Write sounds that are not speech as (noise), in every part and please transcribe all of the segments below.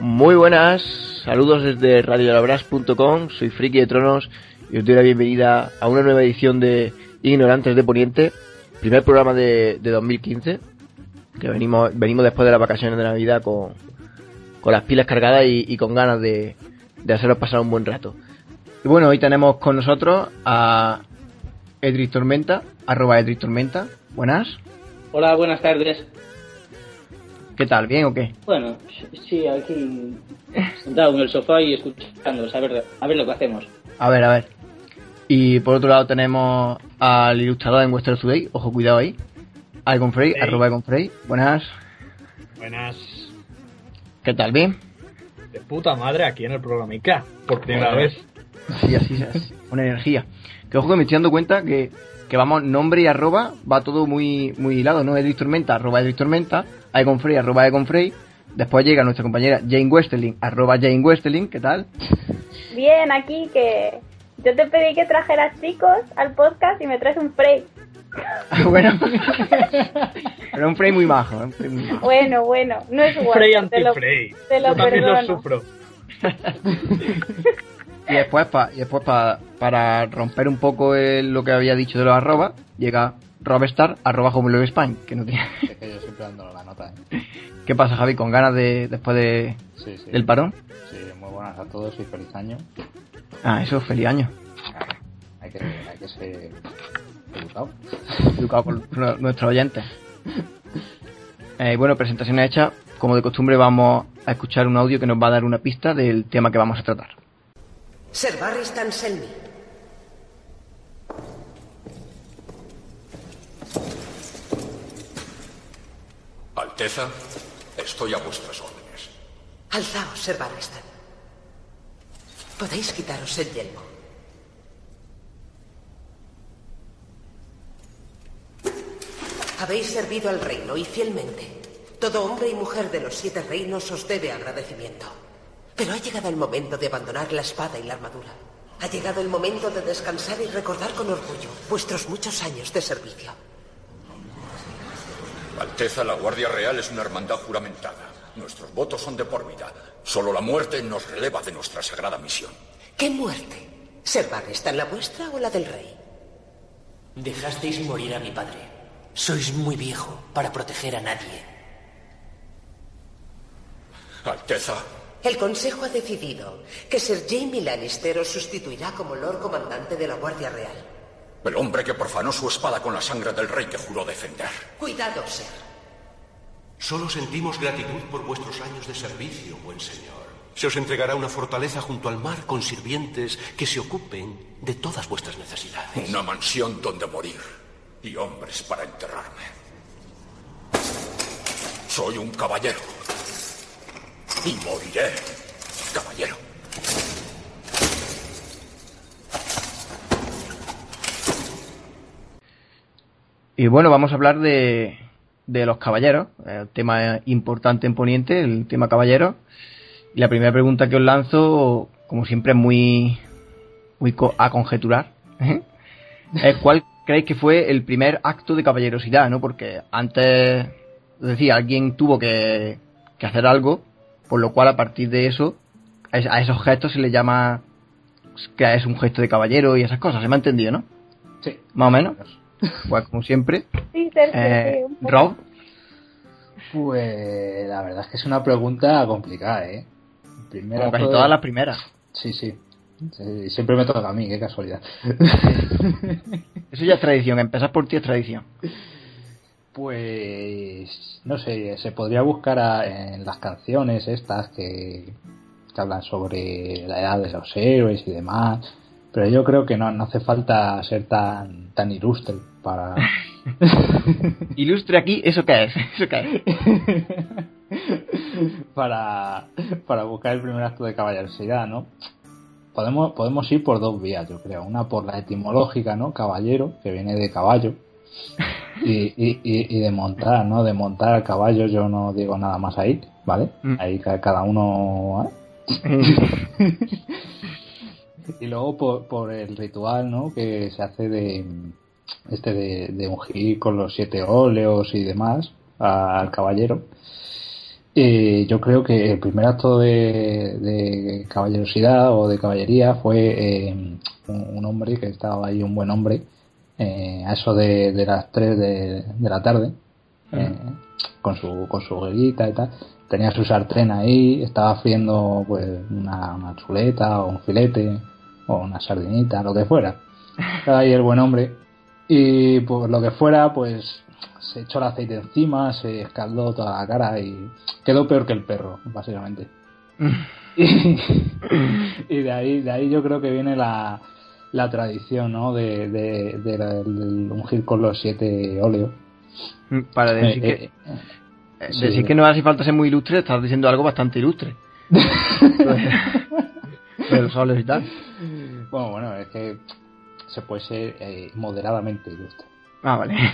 Muy buenas, saludos desde radiolabras.com, soy Friki de Tronos y os doy la bienvenida a una nueva edición de Ignorantes de Poniente, primer programa de, de 2015, que venimos, venimos después de las vacaciones de Navidad con, con las pilas cargadas y, y con ganas de, de haceros pasar un buen rato. Y bueno, hoy tenemos con nosotros a Edric Tormenta, arroba Edric Tormenta. Buenas. Hola, buenas tardes. ¿Qué tal? ¿Bien o qué? Bueno, sí, aquí sentado en el sofá y escuchando, a ver, a ver lo que hacemos. A ver, a ver. Y por otro lado tenemos al ilustrador en Western Today, ojo, cuidado ahí. Icon Frey, Hey. arroba Icon Frey. Buenas. Buenas. ¿Qué tal? ¿Bien? De puta madre aquí en el programica. Por primera vez. Sí, así, así. Con energía. Que ojo que me estoy dando cuenta que, que vamos, nombre y arroba, va todo muy, muy hilado, ¿no? Edric Tormenta, arroba Edric Tormenta, Icon Frey, arroba Icon Frey. Después llega nuestra compañera Jane Westerling, arroba Jane Westerling, ¿qué tal? Bien, aquí que yo te pedí que trajeras chicos al podcast y me traes un Frey. (laughs) bueno. Pero un Frey muy majo, ¿eh? un Frey muy majo. Bueno, bueno, no es guapo. Frey te lo, anti-Frey. te lo Yo también lo perdono. sufro. Y después, pa- y después pa- para romper un poco el- lo que había dicho de los arroba, llega Robstar, arroba Home Spain, que no tiene... Es que yo siempre dando la nota. ¿eh? ¿Qué pasa, Javi? ¿Con ganas de después de, Sí, sí. del parón? Sí, muy buenas a todos y feliz año. Ah, eso, feliz año. Hay que, hay que ser educado. Educado por nu- nuestros oyentes. Eh, bueno, presentaciones hechas. Como de costumbre, vamos a escuchar un audio que nos va a dar una pista del tema que vamos a tratar. Ser Barristan Selmy. Alteza, estoy a vuestras órdenes. Alzaos, Ser Barristan. Podéis quitaros el yelmo. Habéis servido al reino y fielmente. Todo hombre y mujer de los siete reinos os debe agradecimiento. Pero ha llegado el momento de abandonar la espada y la armadura. Ha llegado el momento de descansar y recordar con orgullo vuestros muchos años de servicio. Alteza, la Guardia Real es una hermandad juramentada. Nuestros votos son de por vida. Solo la muerte nos releva de nuestra sagrada misión. ¿Qué muerte? ¿Ser Barristan la vuestra o la del rey? Dejasteis morir a mi padre. Sois muy viejo para proteger a nadie. Alteza, El Consejo ha decidido que Sir Jaime Lannister os sustituirá como Lord Comandante de la Guardia Real. el hombre que profanó su espada con la sangre del rey que juró defender. Cuidado, Sir. Solo sentimos gratitud por vuestros años de servicio, buen señor. Se os entregará una fortaleza junto al mar con sirvientes que se ocupen de todas vuestras necesidades. Una mansión donde morir y hombres para enterrarme. Soy un caballero. Y moriré, caballero. Y bueno, vamos a hablar de, de los caballeros, el tema importante en Poniente, el tema caballero. Y la primera pregunta que os lanzo, como siempre, es muy, muy a conjeturar. ¿eh? cuál creéis que fue el primer acto de caballerosidad, ¿no? Porque antes, es decir, alguien tuvo que, que hacer algo, por lo cual a partir de eso, a es- a esos gestos se le llama que es un gesto de caballero y esas cosas, ¿se me ha entendido, no? Sí. Más o menos. Pues como siempre, Sí, Sergio, eh, sí. Rob, Pues la verdad es que es una pregunta complicada, ¿eh? Primero como casi todas las primeras. Sí, sí. Sí, Siempre me toca a mí, qué casualidad. (laughs) Eso ya es tradición, empezar por ti es tradición. Pues no sé, se podría buscar a- en las canciones estas que, que hablan sobre la edad de los héroes y demás, pero yo creo que no, no hace falta ser tan tan ilustre para (laughs) Ilustre aquí, ¿eso qué es? ¿Eso qué es? (laughs) para para buscar el primer acto de caballerosidad, ¿no? Podemos podemos ir por dos vías, yo creo, una por la etimológica, ¿no? Caballero, que viene de caballo. (laughs) Y, y, y, y de montar, ¿no? De montar al caballo yo no digo nada más ahí, ¿vale? Mm. Ahí ca- cada uno ¿eh? (laughs) y luego por, por el ritual, ¿no? Que se hace de este de, de ungir con los siete óleos y demás al caballero. Eh, yo creo que el primer acto de, de caballerosidad o de caballería fue eh, un, un hombre que estaba ahí, un buen hombre, eh, a eso de, de las 3 de, de la tarde, eh, con su con su hoguerita y tal. Tenía su sartén ahí, estaba friendo pues una, una chuleta o un filete o una sardinita, lo que fuera. (laughs) Estaba ahí el buen hombre y pues lo que fuera, pues se echó el aceite encima, se escaldó toda la cara y quedó peor que el perro, básicamente. (laughs) y, de ahí, de ahí yo creo que viene la, la tradición, ¿no? De, de, de la- ungir con los siete óleos. Para decir, Eh, que, eh, eh, sí. decir que no hace falta ser muy ilustre, estás diciendo algo bastante ilustre. (laughs) de los óleos y tal. Bueno, bueno, es que se puede ser moderadamente ilustre. Ah, vale. (laughs)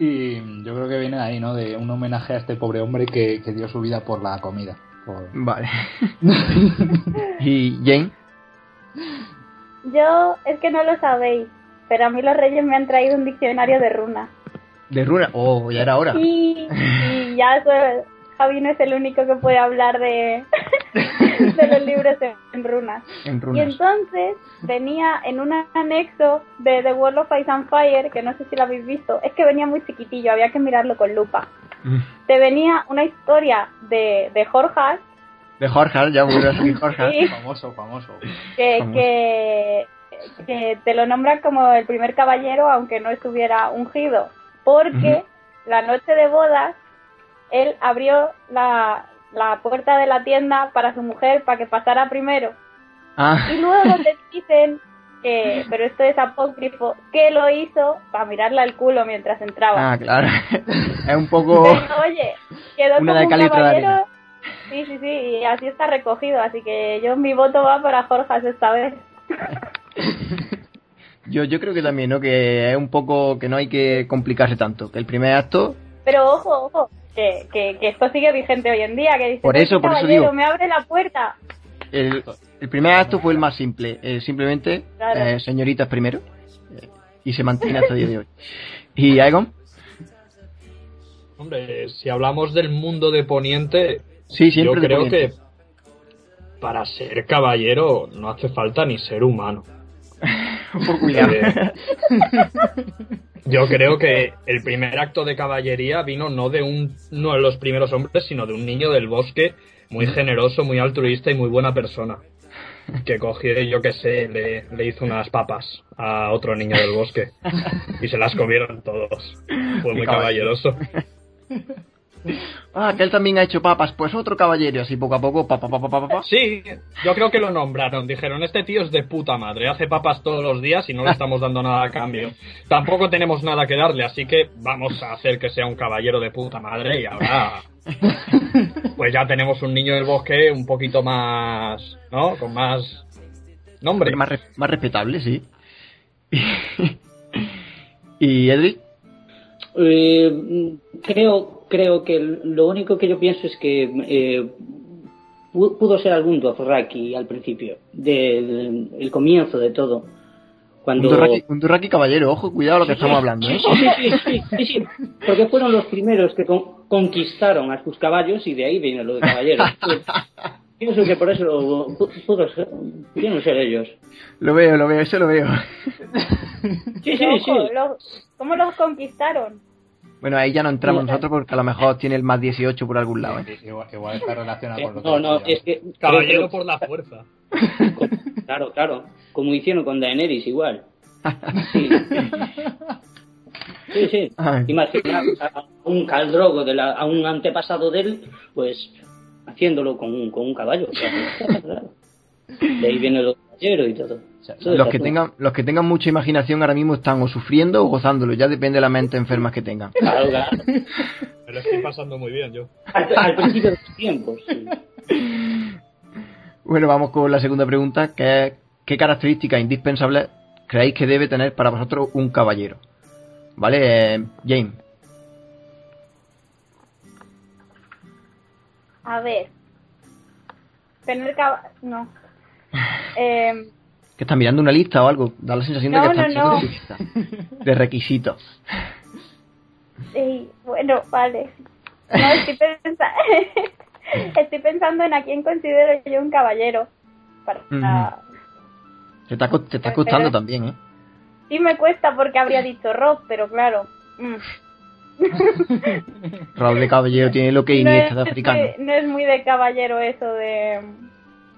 Y yo creo que viene de ahí, ¿no? De un homenaje a este pobre hombre que, que dio su vida por la comida. Por... Vale. (laughs) ¿Y Jane? Yo, es que no lo sabéis, pero a mí los reyes me han traído un diccionario de runas. ¿De Runa? Oh, ya era hora. Y, y ya eso, Javi no es el único que puede hablar de, (laughs) de los libros en, en runas. Y entonces venía en un anexo de The World of Ice and Fire, que no sé si lo habéis visto, es que venía muy chiquitillo, había que mirarlo con lupa. Mm. Te venía una historia de, de Jorge, De Jorge, ya salir Jorge. Sí. (laughs) Famoso, famoso. que, Famoso. que, que te lo nombran como el primer caballero, aunque no estuviera ungido, porque la noche de bodas él abrió la, la puerta de la tienda para su mujer para que pasara primero. Ah, Y luego te (laughs) dicen que, pero esto es apócrifo, que lo hizo para mirarle al culo mientras entraba. ah, claro. (laughs) es un poco... Pero, oye, quedó Una como de un caballero. Sí, sí, sí, y así está recogido, así que yo mi voto va para Jorge esta vez. (laughs) Yo, yo creo que también, ¿no? Que es un poco... Que no hay que complicarse tanto. Que el primer acto... Pero ojo, ojo, que, que, que esto sigue vigente hoy en día, que dice, Por "Pues eso, por eso digo. me abre la puerta. El, el primer acto fue el más simple. eh, simplemente, Claro. eh, señoritas primero. eh, y se mantiene hasta el día de hoy. ¿Y Aegon? Hombre, si hablamos del mundo de Poniente, Sí, yo de creo Poniente. que para ser caballero no hace falta ni ser humano. (laughs) Por cuidado. (laughs) Yo (laughs) creo que el primer acto de caballería vino no de un, no de los primeros hombres, sino de un niño del bosque muy generoso, muy altruista y muy buena persona. Que cogió, yo que sé, le, le hizo unas papas a otro niño del bosque. Y se las comieron todos. Fue muy Qué caballero. caballeroso. (laughs) Ah, que él también ha hecho papas. Pues otro caballero. Así poco a poco, pa, pa, pa, pa, pa, pa. Sí, yo creo que lo nombraron. Dijeron, este tío es de puta madre, hace papas todos los días y no le (laughs) estamos dando nada a cambio. Tampoco tenemos nada que darle, así que vamos a hacer que sea un caballero de puta madre y ahora... (laughs) Pues ya tenemos un niño del bosque un poquito más... ¿No? Con más... Nombre. Más, re- más respetable, sí. (laughs) ¿Y Edric? Eh, creo, creo que lo único que yo pienso es que eh, pu- pudo ser algún Dothraki al principio, del el comienzo de todo. Cuando... Un Dorraki caballero. Ojo, cuidado lo que estamos hablando, ¿eh? Sí, sí, sí, sí, sí, sí, porque fueron los primeros que con- conquistaron a sus caballos y de ahí viene lo de caballeros. (laughs) Pienso que por eso pu- pudo ser, pudieron ser ellos. Lo veo, lo veo, eso lo veo. Sí, sí, Ojo, sí. ¿Cómo los conquistaron? Bueno, ahí ya no entramos No, nosotros porque a lo mejor tiene el más 18 por algún lado, ¿eh? Igual, igual está relacionado Eh, con lo que no, no, es que... Caballero por la fuerza. (laughs) Claro, claro. Como hicieron con Daenerys igual. Sí, sí. sí. Imagina a a un caldrogo, de la, a un antepasado de él, pues haciéndolo con un, con un caballo. Claro. (laughs) De ahí viene el caballero y todo. Los que tengan, los que tengan mucha imaginación ahora mismo están o sufriendo o gozándolo, ya depende de la mente enferma que tengan. Claro, claro. (laughs) Me lo estoy pasando muy bien yo. Al, al principio de los tiempos. sí. Bueno, vamos con la segunda pregunta, que es ¿qué características indispensables creéis que debe tener para vosotros un caballero? ¿Vale? Eh, James. A ver. Tener cab... No. Eh, Que estás mirando una lista o algo. Da la sensación de No, que estás no, no. lista de requisitos. sí, bueno, vale. No, estoy, pensa- (laughs) estoy pensando en a quién considero yo un caballero. Para... Te está, te está costando también, ¿eh? Sí me cuesta porque habría dicho Rob, pero claro. mm. (laughs) Raúl de Caballero tiene lo que no, Iniesta es, de africano. no es muy de caballero eso de...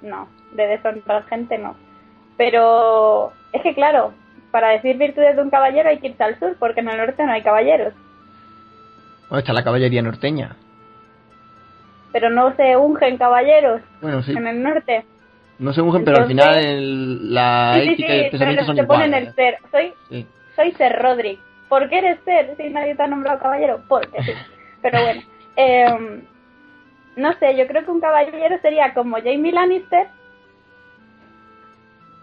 No, de deshonrar gente no. Pero es que claro, para decir virtudes de un caballero hay que irse al sur porque en el norte no hay caballeros. Bueno, está la caballería norteña. Pero no se ungen caballeros Bueno, sí. en el norte. No se ungen, pero al final el- la sí, sí, ética y el sí, pensamiento son ponen el ser. Soy, Sí. soy Ser Roderick. ¿Por qué eres Ser si nadie te ha nombrado caballero? Porque sí. (laughs) Pero bueno. em, no sé, yo creo que un caballero sería como Jamie Lannister,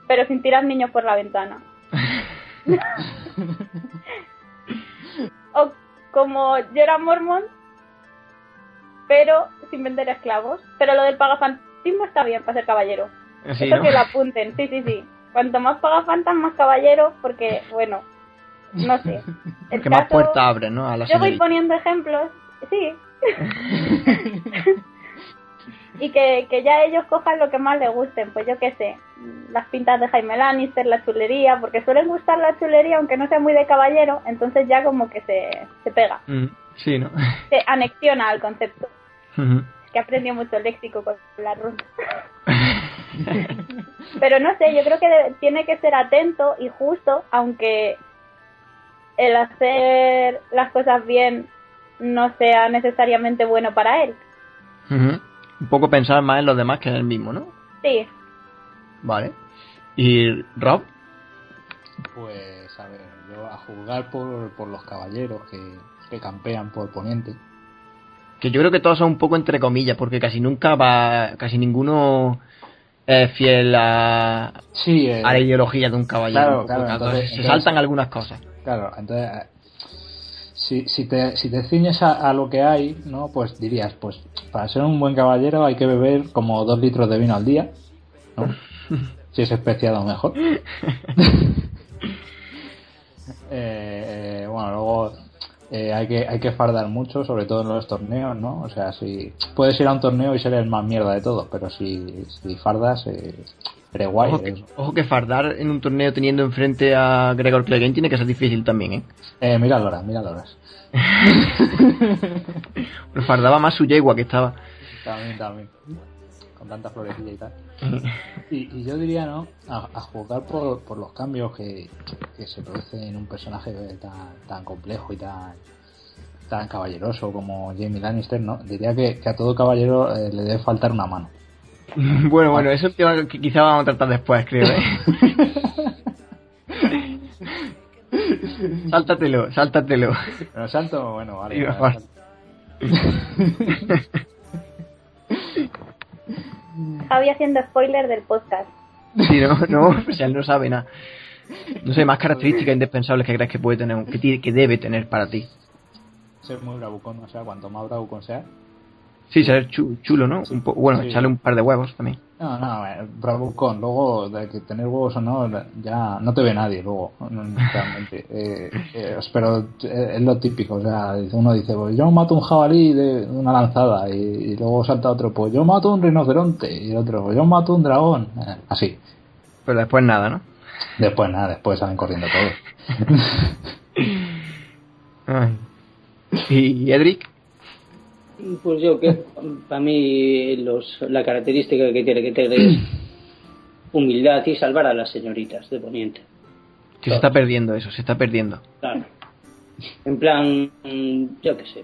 pero sin tirar niños por la ventana. (laughs) o como Jorah Mormont, pero sin vender esclavos. Pero lo del pagafantismo está bien para ser caballero. Sí, Eso ¿no? que lo apunten, sí, sí, sí. Cuanto más pagafantas, más caballero, porque, bueno, no sé. (laughs) El Que más puertas abren, ¿no? A la Yo voy poniendo ejemplos, sí. (laughs) y que, que ya ellos cojan lo que más les gusten, pues yo qué sé, las pintas de Jaime Lannister, la chulería, porque suelen gustar la chulería, aunque no sea muy de caballero, entonces ya como que se, se pega, Mm, Sí, ¿no? (laughs) se anexiona al concepto. Que aprendió mucho léxico con la runa. (laughs) Pero no sé, yo creo que tiene que ser atento y justo, aunque el hacer las cosas bien no sea necesariamente bueno para él. Ujú. Un poco pensar más en los demás que en el mismo, ¿no? Sí, Vale. ¿Y Rob? Pues, a ver, yo a juzgar por, por los caballeros que, que campean por Poniente. Que yo creo que todos son un poco entre comillas, porque casi nunca va, casi ninguno es fiel a, Sí, eh, a la ideología de un caballero. claro, claro, entonces entonces- se entonces- saltan algunas cosas. Claro, entonces, si, si, te, si te ciñes a, a lo que hay, ¿no? Pues dirías, pues para ser un buen caballero hay que beber como dos litros de vino al día, ¿no? (laughs) si es especiado mejor. (laughs) (laughs) Eh, eh, bueno, luego eh, hay que hay que fardar mucho, sobre todo en los torneos, ¿no? O sea, si puedes ir a un torneo y ser el más mierda de todos, pero si, si fardas, eh, eres guay. Ojo que, eres- ojo que fardar en un torneo teniendo enfrente a Gregor Clegane tiene que ser difícil también, ¿eh? Eh, mira horas, mira. Pero fardaba más su yegua que estaba. También, también. Con tanta florecilla y tal. Y, y yo diría, ¿no? A, a juzgar por, por los cambios que, que se producen en un personaje tan, tan complejo y tan tan caballeroso como Jamie Lannister, ¿no? Diría que, que a todo caballero eh, le debe faltar una mano. (laughs) Bueno, bueno, eso es un tema que quizá vamos a tratar después, creo, ¿eh? (laughs) sáltatelo, sáltatelo. Pero salto, bueno, vale. (laughs) Javi haciendo spoiler del podcast. Sí, no, (laughs) no, sea, él no sabe nada. No sé, más características indispensables que crees que puede tener, que, tiene- que debe tener para ti. Ser muy bravucón, o sea, cuanto más bravucón sea. Sí, chu- chulo, ¿no? Un po- bueno, Sí. echarle un par de huevos también. No, no, eh, bravucón. Luego, de que tener huevos o no, ya no te ve nadie luego, (laughs) realmente. Eh, eh, pero eh, es lo típico, o sea, uno dice, pues yo mato un jabalí de una lanzada, y, y luego salta otro, pues yo mato un rinoceronte, y otro, pues yo mato un dragón, Eh, así. Pero después nada, ¿no? Después nada, después salen corriendo todos. (laughs) ¿Y Edric? Pues yo que para mí los, la característica que tiene que tener es humildad y salvar a las señoritas de Poniente. Que se está perdiendo eso, se está perdiendo. Claro. En plan, yo qué sé,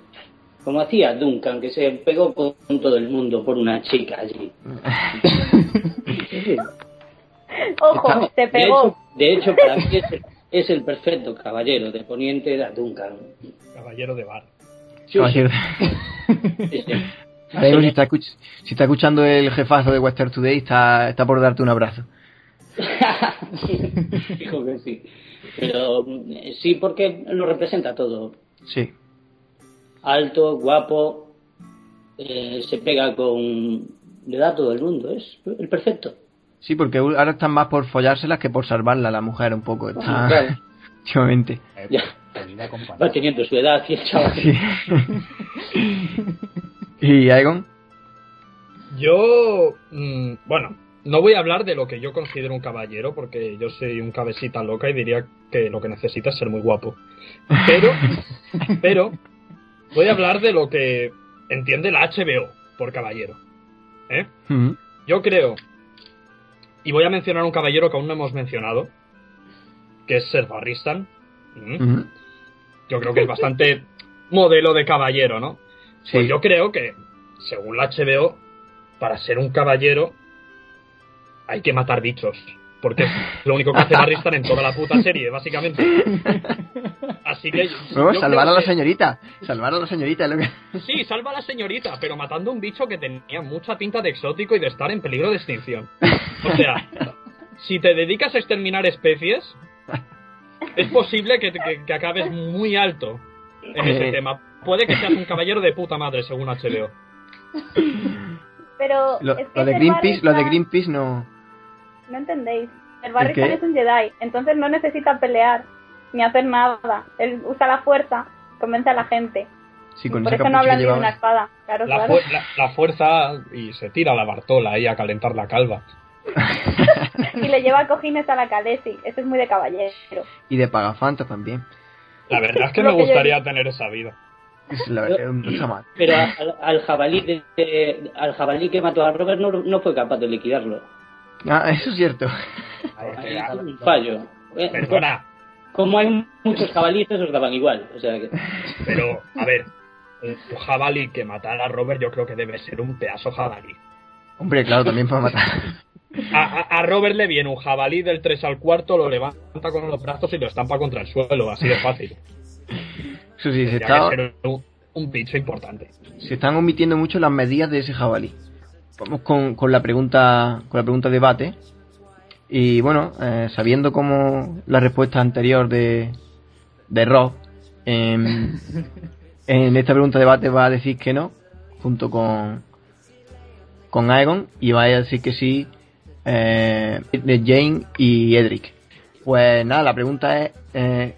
como hacía Duncan, que se pegó con todo el mundo por una chica allí. (laughs) Ojo, se De pegó. hecho, de hecho, para mí es el, es el perfecto caballero de Poniente era Duncan. Caballero de bar. Caballero. (laughs) si, está escuch- si está escuchando el jefazo de Western Today, está, está por darte un abrazo. (laughs) Dijo que sí. Pero mm, sí, porque lo representa todo. Sí. Alto, guapo, eh, se pega con... Le da a todo el mundo, es el perfecto. Sí, porque ahora están más por follárselas que por salvarla la mujer un poco. Está... Claro. (laughs) Últimamente. Eh, Ya. Va teniendo su edad y el chaval. Sí. (laughs) ¿Y Aegon? Yo, mm, bueno, no voy a hablar de lo que yo considero un caballero, porque yo soy un cabecita loca y diría que lo que necesita es ser muy guapo. Pero, (laughs) pero, voy a hablar de lo que entiende la HBO por caballero. ¿eh? Ujú. Yo creo, y voy a mencionar un caballero que aún no hemos mencionado, que es Ser Barristan. Mm. Yo creo que es bastante modelo de caballero, ¿no? Pues Sí. yo creo que, según la HBO, para ser un caballero hay que matar bichos. Porque es (laughs) lo único que hace Barristan en toda la puta serie, básicamente. (laughs) Así que. No, yo salvar a la que- señorita. Salvar a la señorita es lo que... (laughs) Sí, salva a la señorita, pero matando un bicho que tenía mucha pinta de exótico y de estar en peligro de extinción. O sea, si te dedicas a exterminar especies, es posible que, que- que acabes muy alto en ese tema. Puede que seas un caballero de puta madre, según HBO. Pero Lo, es que lo de Greenpeace, lo de Greenpeace no... No entendéis. El Barristan qué? es un Jedi, entonces no necesita pelear ni hacer nada. Él usa la fuerza, convence a la gente. Sí, con Por eso no hablan ni de una llevaba. espada. Claro, La, claro. fu- la- la fuerza y se tira la Bartola ahí a calentar la calva. (laughs) Y le lleva cojines a la Khaleesi. Eso es muy de caballero. Y de Pagafanta también. La verdad es que me yo gustaría tener esa vida. Es la verdad, no mal. Pero al, al jabalí de- de- al jabalí que mató a Robert no, no fue capaz de liquidarlo. Ah, eso es cierto. Es un fallo. Eh, Perdona, Como hay muchos jabalíes, esos daban igual. O sea que... pero a ver, un jabalí que matara a Robert yo creo que debe ser un pedazo jabalí. Hombre, claro, también para matar. A, a- Robert le viene un jabalí del 3 al cuarto, lo levanta con los brazos y lo estampa contra el suelo, así de fácil. Eso sí, se, está, un, un bicho importante. se están omitiendo mucho las medidas de ese jabalí. Vamos con, con la pregunta con la pregunta debate. Y bueno, eh, sabiendo como la respuesta anterior de, de Rob, en, (laughs) en esta pregunta debate va a decir que no, junto con, con Aegon, y va a decir que sí eh, de Jane y Edric. Pues nada, la pregunta es eh,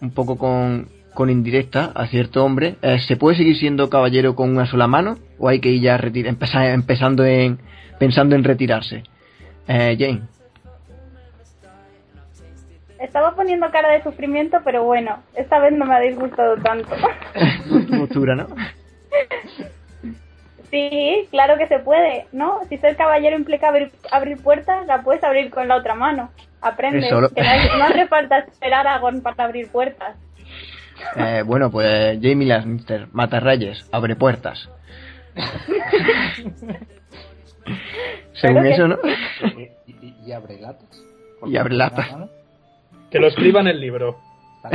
un poco con, con indirecta a cierto hombre. eh, ¿Se puede seguir siendo caballero con una sola mano? ¿O hay que ir ya retir- empezar, empezando en, pensando en retirarse? Eh, Jane. Estaba poniendo cara de sufrimiento, pero bueno, esta vez no me ha disgustado tanto. (laughs) tu postura, ¿no? (laughs) Sí, claro que se puede, ¿no? Si ser caballero implica abrir, abrir puertas, la puedes abrir con la otra mano. Aprende, lo- que no, hace falta esperar a Gon para abrir puertas. Eh, bueno, pues Jamie Lannister, mata reyes, abre puertas. (laughs) Según eso, ¿no? Y, y- y abre latas. Y abre latas. Que lo escriba en el libro. (laughs)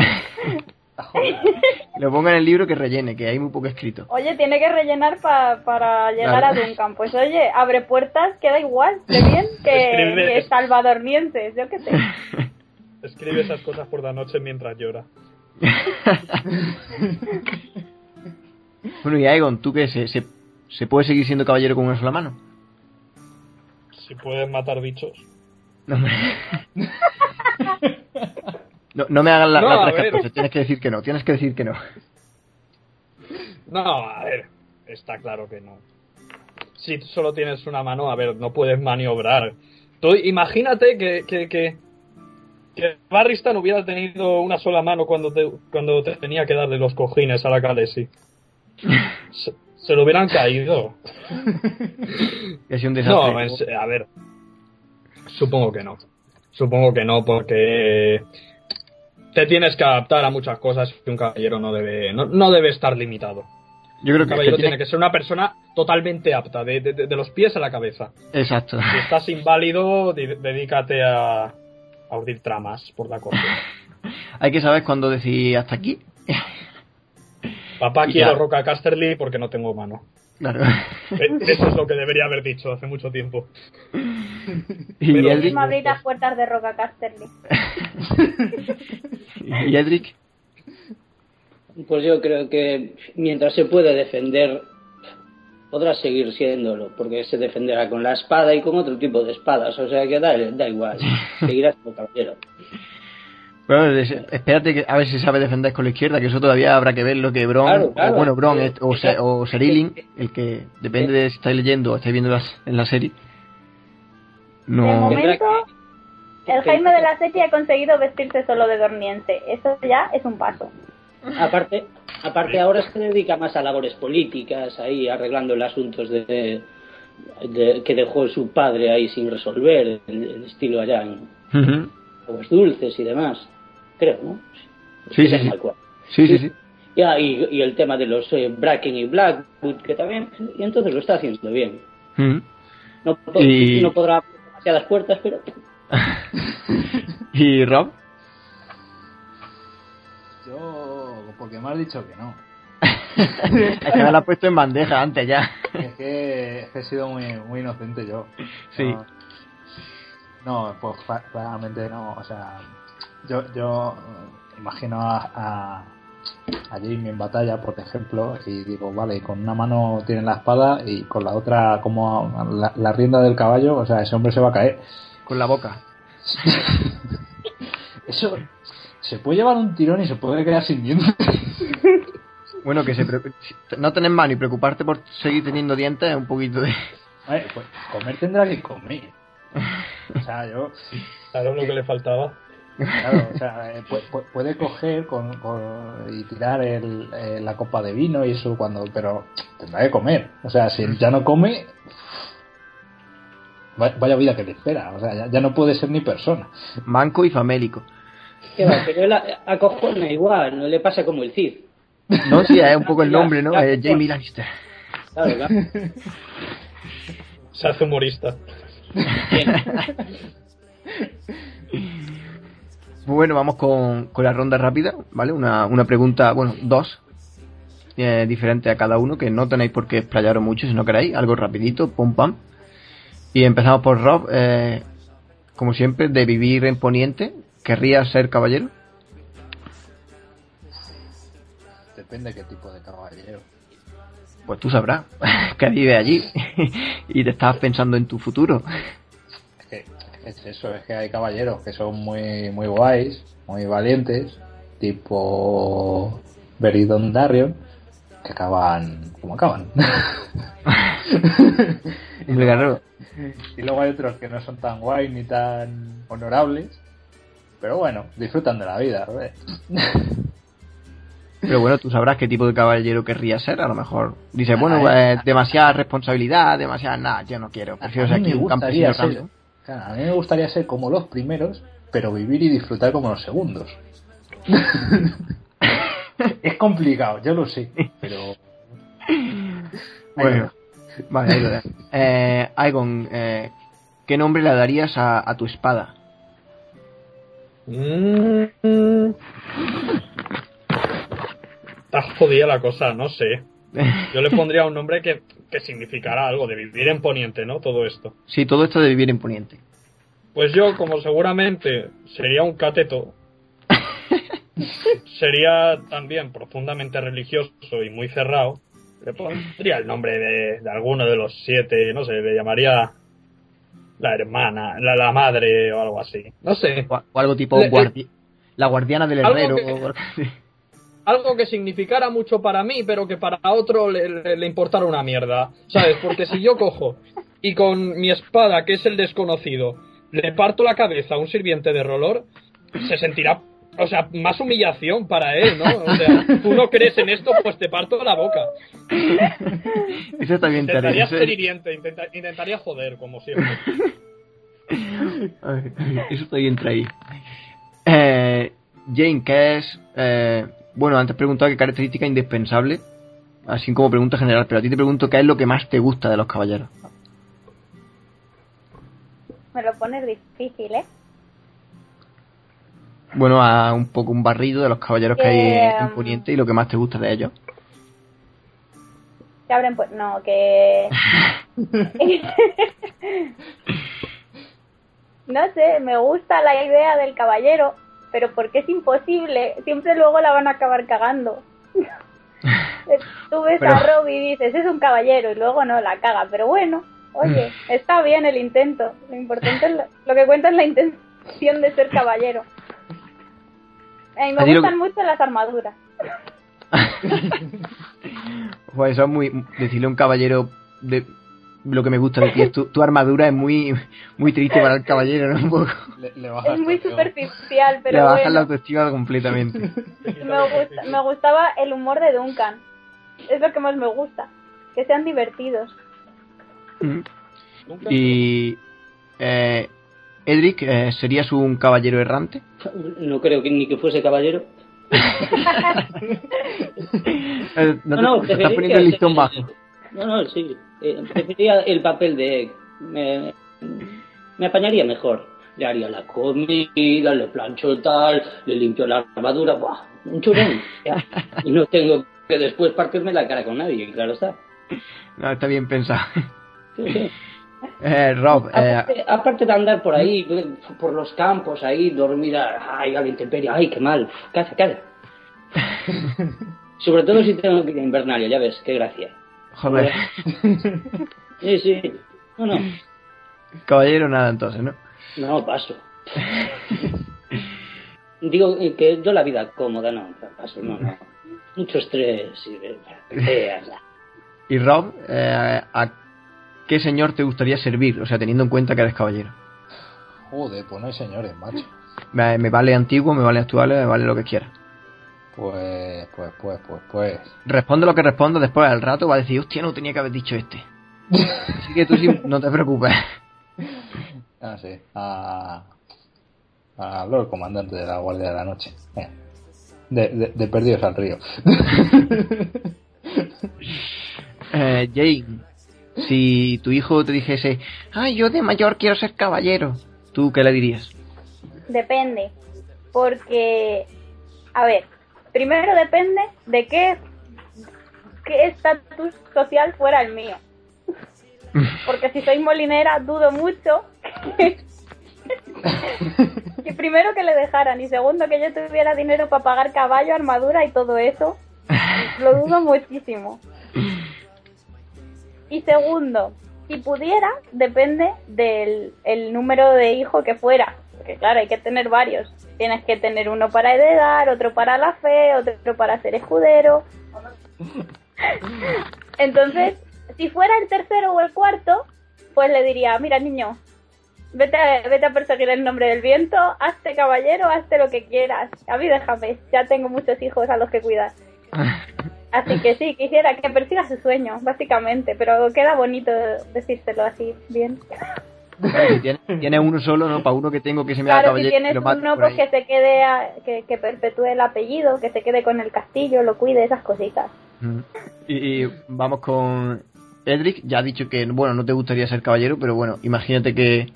(laughs) Lo ponga en el libro que rellene, que hay muy poco escrito. Oye, tiene que rellenar pa- para llegar Claro. a Duncan. Pues oye, abre puertas, queda igual, de bien (laughs) que, Escribe- que salvadornienses, yo qué sé. (laughs) Escribe esas cosas por la noche mientras llora. bueno, y Aegon, ¿tú qué? ¿Se, se, se puede seguir siendo caballero con una sola mano? Si puedes matar bichos. No, hombre. No, no me hagas la, No, la tienes que decir que no, tienes que decir que no. No, a ver, está claro que no. Si solo tienes una mano, a ver, no puedes maniobrar. Tú imagínate que, que, que, que Barristan hubiera tenido una sola mano cuando te, cuando te tenía que darle los cojines a la Khaleesi. Se, se lo hubieran caído. (laughs) Sido un desastre. No, es- a ver. Supongo que no. Supongo que no, porque te tienes que adaptar a muchas cosas que un caballero no debe, no, no debe estar limitado. Yo creo Un caballero que tiene tiene- que ser una persona totalmente apta, de, de- de los pies a la cabeza. Exacto. Si estás inválido, dedícate a, a urdir tramas por la corte. (laughs) Hay que saber cuándo decir hasta aquí. Papá, Y quiero ya. Roca Casterly porque no tengo mano. Claro. Eh, Eso es lo que debería haber dicho hace mucho tiempo. y, Pero- Edric, Me abrir las puertas de Roca Casterly. (laughs) y Edric, Pues yo creo que mientras se puede defender, podrá seguir siéndolo, porque se defenderá con la espada y con otro tipo de espadas, o sea que da, da igual, (laughs) seguirá siendo caballero. Bueno, espérate que a ver si sabe defender con la izquierda, que eso todavía habrá que ver lo que Bron, Claro, claro. o bueno, Bron Eh, o, o Serilin, el que depende de si estáis leyendo o estáis viendo las, en la serie. De No. momento, el Jaime de la Serie ha conseguido vestirse solo de dormiente. Eso ya es un paso. Aparte, aparte ahora se dedica más a labores políticas, ahí arreglando los asuntos de, de- que dejó su padre ahí sin resolver, el, el estilo allá en. Aguas Dulces y demás, creo, ¿no? Sí, sí, sí. Sí, sí, sí. Ya, y, y el tema de los eh, Bracken y Blackwood, que también, y entonces lo está haciendo bien. Ujú. No, po- Y- no podrá abrir demasiadas puertas, pero (laughs) ¿Y Rob? Yo, porque me has dicho que no. (laughs) Es que me la has puesto en bandeja antes ya. Es que, es que he sido muy, muy inocente yo. Sí. No, no, pues cla- claramente no. O sea, yo, yo eh, imagino a, a, a Jamie en batalla, por ejemplo, y digo, vale, con una mano tiene la espada y con la otra como la, la rienda del caballo, o sea, ese hombre se va a caer. Con la boca. (laughs) Eso se puede llevar un tirón y se puede quedar sin dientes. (laughs) Bueno, que se no tener mano y preocuparte por seguir teniendo dientes es un poquito de... Vale, pues comer tendrá que comer. O sea, yo, Claro lo que le faltaba. Claro, o sea, eh, pu- pu- puede coger con, con- y tirar el, eh, la copa de vino y eso cuando, pero tendrá que comer. O sea, si ya no come, va- vaya vida que le espera. O sea, ya, ya no puede ser ni persona. Manco y famélico. ¿qué va? Pero él acojona igual, no le pasa como el Cid. No, sí, es un poco el nombre, ¿no? (laughs) Eh. Jamie Lannister. Claro, claro. Se hace humorista. (laughs) Bueno, vamos con, con la ronda rápida, ¿vale? Una, una pregunta, bueno, dos, eh, diferentes a cada uno, que no tenéis por qué explayaros mucho si no queréis, algo rapidito, pum pam. Y empezamos por Rob, eh, como siempre, de vivir en Poniente, ¿querrías ser caballero? Depende qué tipo de caballero. Pues tú sabrás, (laughs) que vive allí (laughs) y te estás pensando en tu futuro. Es eso, es que hay caballeros que son muy, muy guays, muy valientes, tipo Beridon Darion, que acaban como acaban. (laughs) El guerrero. y luego hay otros que no son tan guays ni tan honorables, pero bueno, disfrutan de la vida. ¿ves? Pero bueno, tú sabrás qué tipo de caballero querrías ser. A lo mejor dices, bueno, pues, demasiada responsabilidad, demasiada. Nada, yo no quiero. Prefiero ser aquí un campesino a mí me gustaría ser como los primeros, pero vivir y disfrutar como los segundos. (laughs) es complicado, yo lo sé, pero Bueno, vale, ahí lo dejo. Eh, Aegon, eh, ¿qué nombre le darías a, a tu espada? Mm. Está jodida la cosa, no sé. Yo le pondría un nombre que, que significara algo de vivir en Poniente, ¿no? Todo esto. Sí, todo esto de vivir en Poniente. Pues yo, como seguramente sería un cateto, (laughs) sería también profundamente religioso y muy cerrado, le pondría el nombre de, de alguno de los siete, no sé, le llamaría la hermana, la, la madre o algo así. No sé. O, o algo tipo Le- guardi- la guardiana del herrero. que- algo que significara mucho para mí, pero que para otro le, le- le importara una mierda. ¿Sabes? Porque si yo cojo y con mi espada, que es el desconocido, le parto la cabeza a un sirviente de Rolor, se sentirá, o sea, más humillación para él, ¿no? O sea, tú no crees en esto, pues te parto la boca. Eso está bien. Intentaría Eso, ser hiriente, intenta- intentaría joder, como siempre. Eso está bien traído. Eh, Jane, ¿qué es? eh, bueno, antes preguntaba qué característica indispensable, así como pregunta general, pero a ti te pregunto qué es lo que más te gusta de los caballeros. Me lo pones difícil, ¿eh? Bueno, a un poco un barrido de los caballeros que hay Eh, en Poniente y lo que más te gusta de ellos. Que abren pues no, que (laughs) (laughs) no sé, me gusta la idea del caballero, pero porque es imposible, siempre luego la van a acabar cagando. (laughs) Tú ves Pero- a Rob y dices, es un caballero, y luego no, la caga. Pero bueno, oye, está bien el intento. Lo importante es lo, lo que cuenta es la intención de ser caballero. Me gustan que- mucho las armaduras. (laughs) Pues eso es muy. Decirle a un caballero de. Lo que me gusta de ti es tu, tu armadura es muy muy triste para el caballero, ¿no? Un poco. Le, le bajas Es muy superficial, Le pero bajas la bueno. autoestima completamente. (laughs) Me, gusta- me gustaba el humor de Duncan. Es lo que más me gusta. Que sean divertidos. Y. Eh, Edric, eh, ¿serías un caballero errante? No creo que ni que fuese caballero. (laughs) Eh, no, No, no, te, te estás poniendo el listón bajo. No, no, sí. Eh, prefería el papel de Egg. Me, me apañaría mejor. Le haría la comida, le plancho tal, le limpio la armadura. ¡Buah! Un churón. ya. Y no tengo que después partirme la cara con nadie, claro está. No, está bien pensado. Sí, sí. Eh, Rob, eh, Aparte, de andar por ahí, por los campos, ahí, dormir a- ay, a la intemperie, ay, qué mal, caza, caza. (laughs) Sobre todo si tengo que ir a Invernalia, ya ves, qué gracia. Joder, (laughs) Sí, sí. No, no, caballero nada entonces, ¿no? no, paso. Digo que yo la vida cómoda, no, paso, no, no. Mucho estrés y. Y Rob, eh, ¿a qué señor te gustaría servir? O sea, teniendo en cuenta que eres caballero. Joder, pues no hay señores, macho. Me, me vale antiguo, me vale actual, me vale lo que quieras. Pues, pues, pues, pues, pues. Responde lo que responda, después al rato va a decir, hostia, no tenía que haber dicho este. (laughs) Así que tú sí, no te preocupes. Ah, sí. A. A Lord Comandante de la Guardia de la Noche. Eh. De, de, de perdidos al río. (laughs) Eh, Jane, si tu hijo te dijese, ay, yo de mayor quiero ser caballero, ¿tú qué le dirías? Depende. Porque, a ver, primero depende de qué qué estatus social fuera el mío. Porque si soy molinera, dudo mucho que, primero que le dejaran y segundo que yo tuviera dinero para pagar caballo, armadura y todo eso. Lo dudo muchísimo. Y segundo, si pudiera, depende del el número de hijo que fuera. Porque claro, hay que tener varios. Tienes que tener uno para heredar, otro para la fe, otro para ser escudero. (laughs) Entonces, si fuera el tercero o el cuarto, pues le diría, mira niño, vete a, vete a perseguir el nombre del viento, hazte caballero, hazte lo que quieras. A mí déjame, ya tengo muchos hijos a los que cuidar. (laughs) Así que sí, quisiera que persiga su sueño, básicamente, pero queda bonito decírselo así, bien. Claro, si tienes, (laughs) tienes uno solo, ¿no? Para uno que tengo que se me Claro, si caballero y tienes lo mato uno, pues que se quede, a- que, que perpetúe el apellido, que se quede con el castillo, lo cuide, esas cositas. Mm. Y, y vamos con Edric, ya ha dicho que, bueno, no te gustaría ser caballero, pero bueno, imagínate que,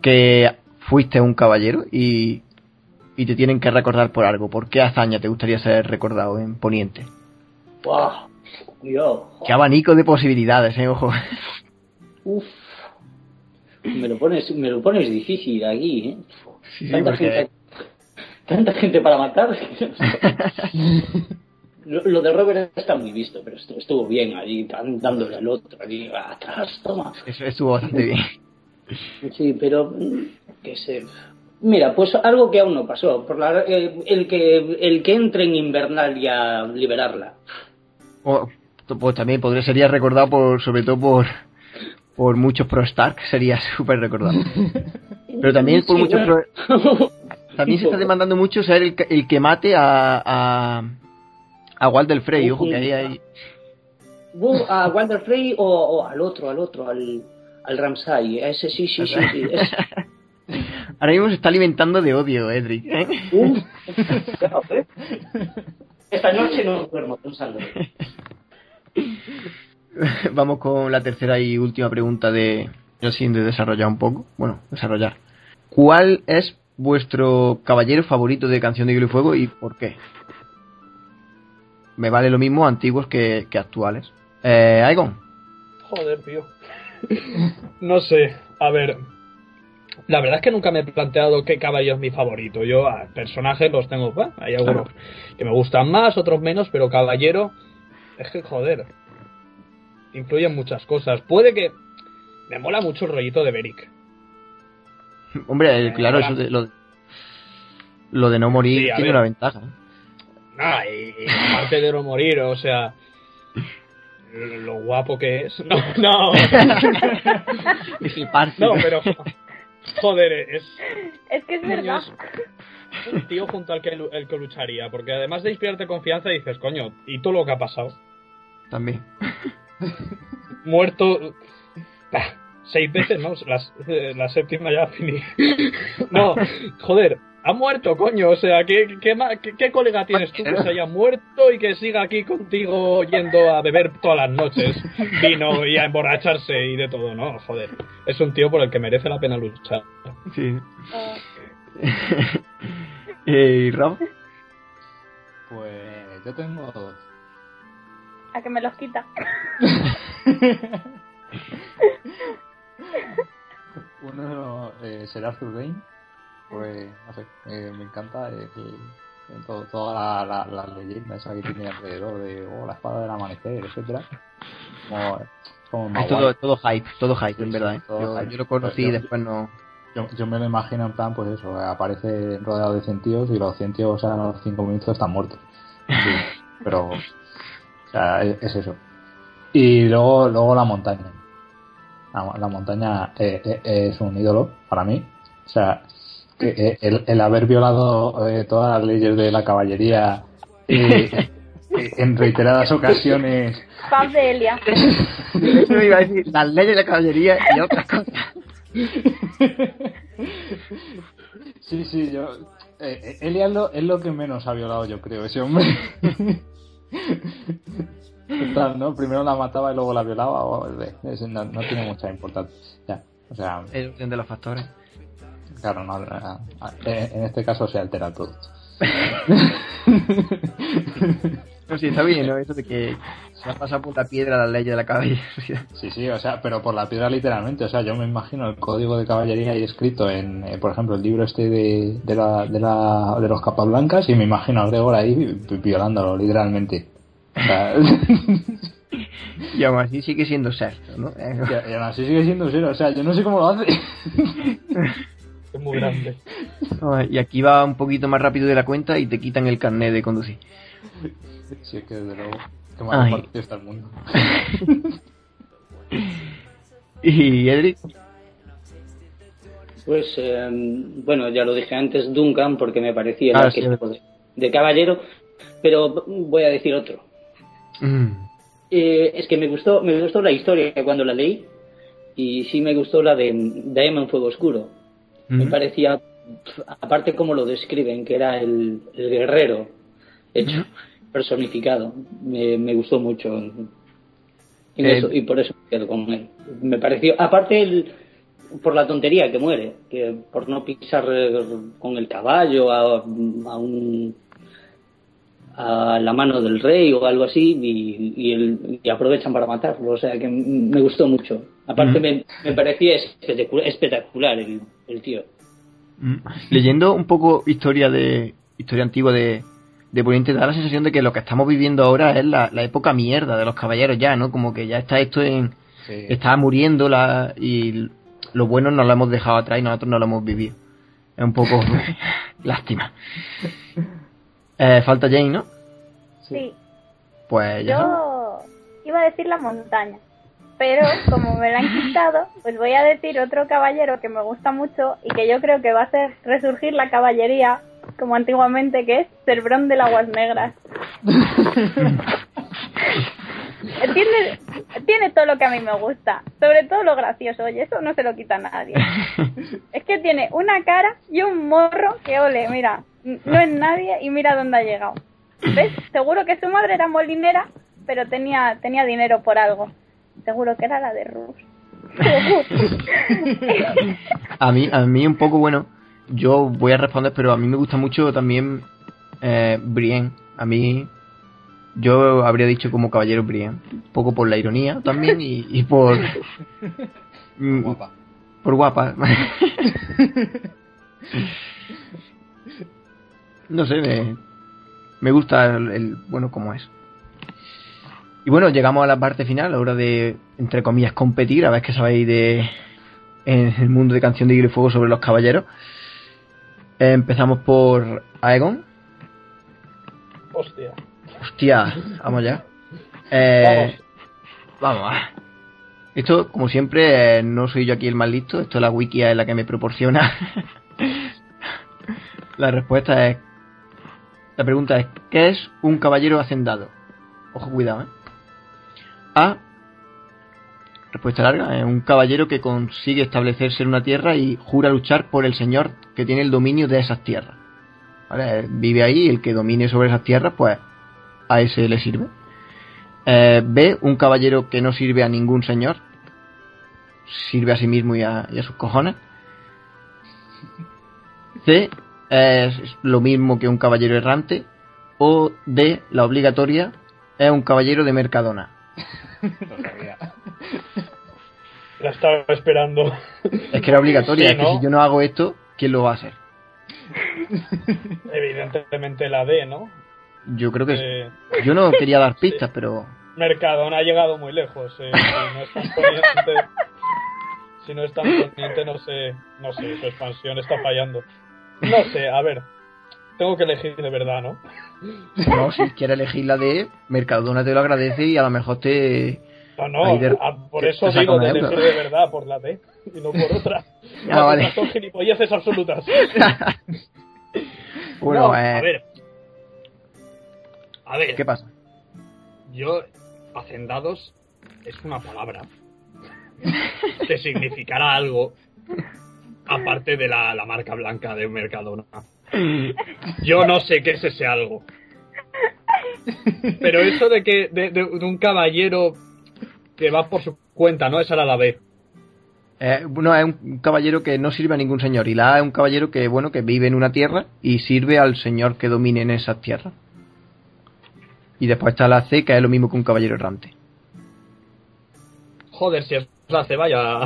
que fuiste un caballero y, y te tienen que recordar por algo. ¿Por qué hazaña te gustaría ser recordado en Poniente? Yo, Qué abanico de posibilidades, eh, ojo. Uf. Me lo pones, me lo pones difícil aquí, ¿eh? Sí, tanta, porque- gente, tanta gente para matar. (laughs) lo, lo de Robert está muy visto, pero estuvo, bien allí, dándole al otro, allí atrás, toma. Eso estuvo bastante bien. Sí, pero mm, que se. Mira, pues algo que aún no pasó, por la, el, el que el que entre en Invernalia a liberarla. O, pues también podría, sería recordado por, sobre todo por, por muchos Pro Stark, sería (laughs) súper recordado. (laughs) Pero también por muchos. Pro, También se está demandando mucho ser el, que- el que mate a, a, a Walter Frey, ojo, que ahí hay... A Walter Frey o, o al otro, al otro, al, al Ramsay. Ese sí, sí, sí. sí. ese. (laughs) Ahora mismo se está alimentando de odio, Edric. ¿eh? ¿eh? Esta noche no duermo pensando. (laughs) Vamos con la tercera y última pregunta de... Yo sí, de desarrollar un poco. Bueno, desarrollar. ¿Cuál es vuestro caballero favorito de Canción de Hielo y Fuego y por qué? Me vale lo mismo antiguos que, que actuales. Eh, Aegon. Joder, tío. (laughs) No sé, a ver. La verdad es que nunca me he planteado qué caballo es mi favorito. Yo a personajes los tengo, bueno, hay algunos que me gustan más, otros menos, pero caballero es que joder. Influyen muchas cosas. Puede que. Me mola mucho el rollito de Beric. Hombre, eh, claro, eso de, lo, lo de no morir Sí, tiene ver. una ventaja. Nada, y, y aparte de no morir, o sea. Lo, lo guapo que es. (laughs) No, no. (laughs) No, pero. Joder, es. Es que es verdad. es un tío junto al que, el que lucharía. Porque además de inspirarte confianza, dices, coño, ¿y todo lo que ha pasado? También. Muerto. bah, seis veces, ¿no? Las- eh, la séptima ya finí. (laughs) No, joder, ha muerto, coño. O sea, ¿qué, qué, ma- qué- qué colega tienes tú que se haya muerto y que siga aquí contigo yendo a beber todas las noches vino y a emborracharse y de todo? No, joder. Es un tío por el que merece la pena luchar. Sí. Eh, (laughs) ¿Y Rob? Pues yo tengo dos. A que me los quita. (laughs) Uno eh, será Arthur Dane. Pues, no sé, eh, me encanta el- el- todo- toda la, la, la leyenda esa que tiene alrededor de oh, la espada del amanecer, etcétera Como, Es todo, hype, todo hype, en verdad. ¿eh? yo, yo lo conocí y después no. Yo, yo me lo imagino en plan, pues eso, aparece rodeado de 100 tíos y los 100 tíos a los 5 minutos están muertos. Sí, pero, o sea, es, es eso. Y luego, luego la montaña. La, la montaña eh, eh, es un ídolo para mí. O sea, que eh, el, el haber violado eh, todas las leyes de la caballería (laughs) en reiteradas ocasiones Paz de Elia. Eso me iba a decir, las leyes de la caballería y otras cosas. Sí, sí, yo. Eh, eh, Elia es lo, es lo que menos ha violado, yo creo, ese hombre. (laughs) Total, ¿no? Primero la mataba y luego la violaba. o- no, no tiene mucha importancia. Ya, o sea, El orden de los factores. claro, no, eh, en este caso se altera producto. (laughs) No, sí, está bien, ¿no? Eso de que se ha pasado por la piedra las leyes de la caballería. Sí, sí, o sea, pero por la piedra literalmente. O sea, yo me imagino el código de caballería ahí escrito en, eh, por ejemplo, el libro este de, de, la, de, la, de los capas blancas y me imagino a Gregor ahí vi- violándolo, literalmente. O sea, (laughs) Y aún así sigue siendo sexto, ¿no? Y, y aún así sigue siendo cero. O sea, yo no sé cómo lo hace. (laughs) Es muy grande. (laughs) Y aquí va un poquito más rápido de la cuenta y te quitan el carnet de conducir. Sí, es que desde luego, mal Ay. partido está el mundo. (laughs) ¿Y Edric? Pues, eh, bueno, ya lo dije antes, Duncan, porque me parecía el Ah, sí, de caballero, pero voy a decir otro. Mm. Eh, es que me gustó, me gustó la historia cuando la leí, y sí me gustó la de Daemon Fuego Oscuro. Me parecía, aparte como lo describen, que era el, el guerrero hecho, personificado, me, me gustó mucho. Y, Eh, eso- y por eso me quedo con él. Me pareció, aparte el, por la tontería que muere, que por no pisar con el caballo a, a un a la mano del rey o algo así y, y, el- y aprovechan para matarlo. O sea que me gustó mucho. Aparte Mm. me, me parecía espectacular, espectacular el, el tío. Mm. Leyendo un poco historia de historia antigua de, de Poniente da la sensación de que lo que estamos viviendo ahora es la, la época mierda de los caballeros ya, ¿no? Como que ya está esto en... Sí. Está muriendo la, y lo bueno nos lo hemos dejado atrás y nosotros no lo hemos vivido. Es un poco (laughs) lástima. Eh, falta Jane, ¿no? Sí. Pues ya. sabes. Yo iba a decir la montaña, pero (laughs) como me la han quitado, pues voy a decir otro caballero que me gusta mucho y que yo creo que va a hacer resurgir la caballería como antiguamente, que es Cerbrón de Aguas Negras. (laughs) Tiene, tiene todo lo que a mí me gusta, sobre todo lo gracioso, oye, eso no se lo quita nadie. (laughs) Es que tiene una cara y un morro que ole, mira, no es nadie y mira dónde ha llegado. ¿Ves? Seguro que su madre era molinera, pero tenía, tenía dinero por algo. Seguro que era la de Rus. A mí, a mí un poco, bueno, yo voy a responder, pero a mí me gusta mucho también eh, Brienne. A mí, yo habría dicho como caballero Brienne. Un poco por la ironía también y, y por... mm, Guapa. Por guapa. (laughs) no sé, me, me gusta el, el- bueno como es. Y bueno, llegamos a la parte final, a la hora de, entre comillas, competir, a ver qué sabéis de en el mundo de Canción de Hielo y Fuego sobre los caballeros. Empezamos por Aegon. Hostia. Hostia, vamos ya. Eh, vamos. a- Esto, como siempre, eh, no soy yo aquí el más listo. Esto la wiki es la que me proporciona. (laughs) la respuesta es. La pregunta es: ¿Qué es un caballero hacendado? Ojo, cuidado, ¿eh? A. Respuesta larga: es un caballero que consigue establecerse en una tierra y jura luchar por el señor que tiene el dominio de esas tierras. Eh, Vive ahí y el que domine sobre esas tierras, pues a ese le sirve. Eh, B, un caballero que no sirve a ningún señor. Sirve a sí mismo y a, y a sus cojones. C, es lo mismo que un caballero errante. O D, la obligatoria, es un caballero de Mercadona. Lo sabía. La estaba esperando. Es que era obligatoria, Sí, es que ¿no? si yo no hago esto, ¿quién lo va a hacer? Evidentemente la D, ¿no? Yo creo que Eh, Yo no quería dar (laughs) pistas, pero Mercadona ha llegado muy lejos. eh, si no es tan poniente, (laughs) si no es tan poniente, no sé, no sé, su expansión está fallando. No sé, a ver, tengo que elegir de verdad, ¿no? No, si quieres elegir la D, Mercadona te lo agradece y a lo mejor te... No, no, de- ah, por eso te digo de elegir de verdad, por la D, y no por otra. (laughs) Ah, Las vale. otras son gilipolleces absolutas. (laughs) Bueno, No, eh, a ver. A ver, ¿qué pasa? yo, hacendados es una palabra (laughs) que significará algo aparte de la, la marca blanca de Mercadona. Yo no sé qué es ese algo. Pero eso de que de, de- de un caballero que va por su cuenta, ¿no? Esa era la B. Eh, no, es un caballero que no sirve a ningún señor. Y la A es un caballero que, bueno, que vive en una tierra y sirve al señor que domine en esas tierras. Y después está la C, que es lo mismo que un caballero errante. Joder, si es la C, vaya,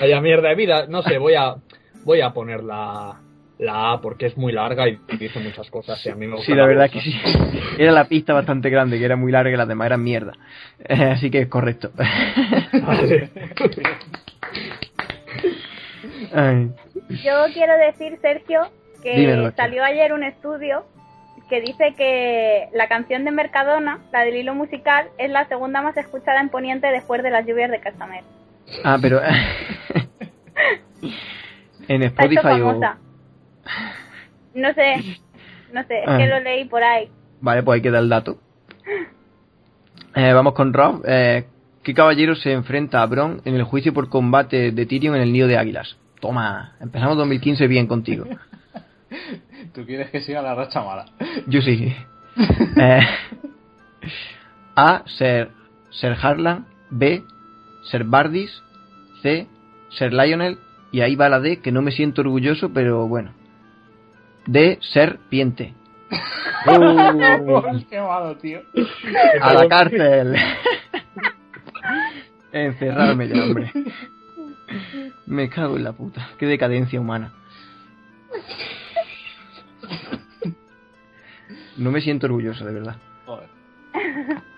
vaya mierda de vida. No sé, voy a, voy a poner la, la A porque es muy larga y dice muchas cosas. Y a mí me gusta Sí, la verdad que cosa. sí. (laughs) Era la pista bastante grande, que era muy larga y las demás eran mierda. Eh, así que es correcto. Vale. (laughs) Ay. Yo quiero decir, Sergio, que Dímelo, salió ayer un estudio que dice que la canción de Mercadona, la del hilo musical, es la segunda más escuchada en Poniente después de las lluvias de Castamer. Ah, pero... (laughs) en Spotify o... No sé, no sé, es Ah. que lo leí por ahí. Vale, pues ahí queda el dato. Eh, vamos con Rob. Eh, ¿Qué caballero se enfrenta a Bron en el juicio por combate de Tyrion en el nido de águilas? Toma, empezamos 2015 bien contigo. (laughs) Tú quieres que siga la racha mala. Yo sí. (laughs) Eh, A. Ser, Ser Harlan. B. Ser Bardis. C. Ser Lionel. Y ahí va la D, que no me siento orgulloso, pero bueno. D. Ser Piente. Uh, (laughs) Qué malo, tío. a la cárcel. (laughs) Encerrarme ya, hombre. Me cago en la puta. Qué decadencia humana. No me siento orgulloso, de verdad. Joder. (laughs)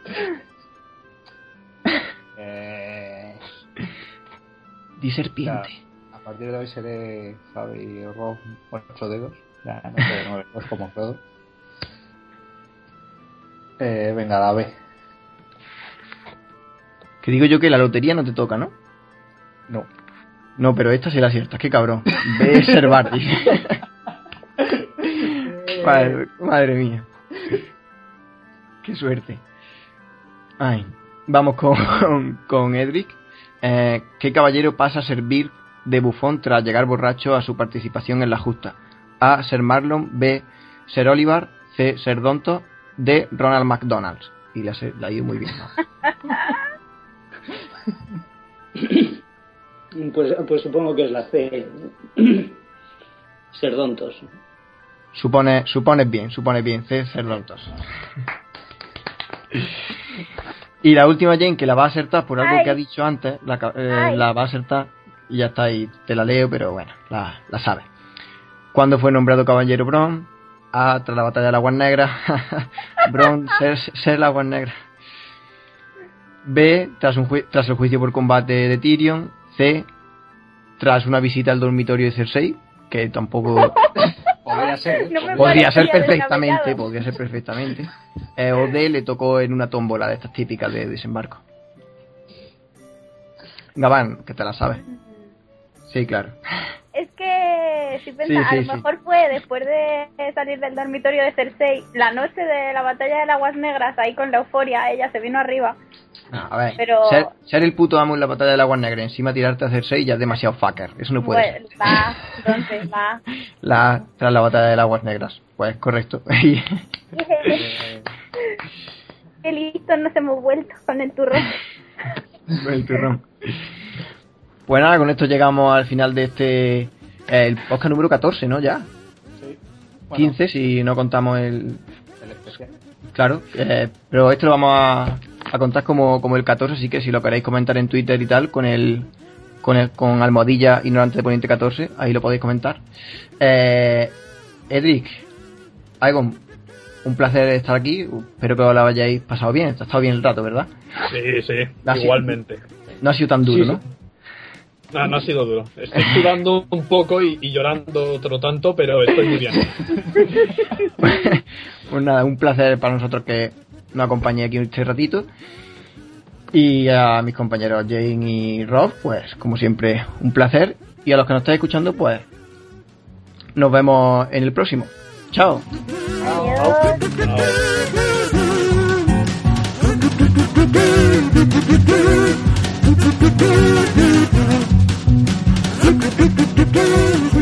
Eh, Di ya, serpiente. a partir de hoy seré Rob 8 dedos. Ya no sé, 9 dedos como Frodo. Eh, venga, la B. Que digo yo que la lotería no te toca, ¿no? No. No, pero esta sí la aciertas, qué cabrón. Ser Barty. (laughs) madre, madre mía. Qué suerte. Ay. Vamos con, con Edric. Eh, ¿Qué caballero pasa a servir de bufón tras llegar borracho a su participación en la justa? A. Ser Marlon. B. Ser Oliver. C. Ser Donto. D. Ronald McDonald's. Y la, la ha ido muy bien. ¿no? (laughs) Pues, pues supongo que es la C. Serdontos. Supone, supones bien, supones bien, C, Cerdontos. Y la última Jane, que la va a acertar por algo Ay. que ha dicho antes, la, eh, la va a acertar y ya está ahí, te la leo, pero bueno, la, la sabes. ¿Cuándo fue nombrado caballero Bron? A. Tras la batalla de la Aguas Negras. (laughs) Bron, ser, ser la Aguas Negras. B. Tras, un tras el juicio por combate de Tyrion. C. Tras una visita al dormitorio de Cersei, que tampoco (laughs) Podría ser. No me podría ser perfectamente, podría ser perfectamente. Eh, o D. Le tocó en una tómbola de estas típicas de desembarco. Gabán, que te la sabes. Sí, claro. Es que, si pensas, Sí, a lo sí. mejor fue después de salir del dormitorio de Cersei, la noche de la batalla de las Aguas Negras, ahí con la euforia, ella se vino arriba. A ver, Pero- ser, ser el puto amo en la batalla del agua negra, encima tirarte a Cersei ya es demasiado fucker. Eso no puede ser. Pues, va, entonces, va. (laughs) La, tras la batalla de las aguas negras. Pues correcto. (laughs) Qué listo nos hemos vuelto con el turrón. (laughs) el turrón. Pues nada, con esto llegamos al final de este. eh, El podcast número 14, ¿no? Ya. Sí. Bueno, 15 si no contamos el. el especial. Claro. eh, pero esto lo vamos a, a contar como, como el 14, así que si lo queréis comentar en Twitter y tal, con el. Con, el, con almohadilla ignorante de poniente 14, ahí lo podéis comentar. Eh, Edric, Aegon, un placer estar aquí. Espero que os lo hayáis pasado bien. Ha estado bien el rato, ¿verdad? Sí, sí, igualmente. No ha sido tan duro, Sí, ¿no? sí. No, no ha sido duro. Estoy sudando un poco y, y llorando otro tanto, pero estoy muy bien. (laughs) pues nada, un placer para nosotros que nos acompañe aquí este ratito. Y a mis compañeros Jane y Rob, pues como siempre, un placer. Y a los que nos estáis escuchando, pues nos vemos en el próximo. Chao. Adiós. Chao. do, do, do, do, do.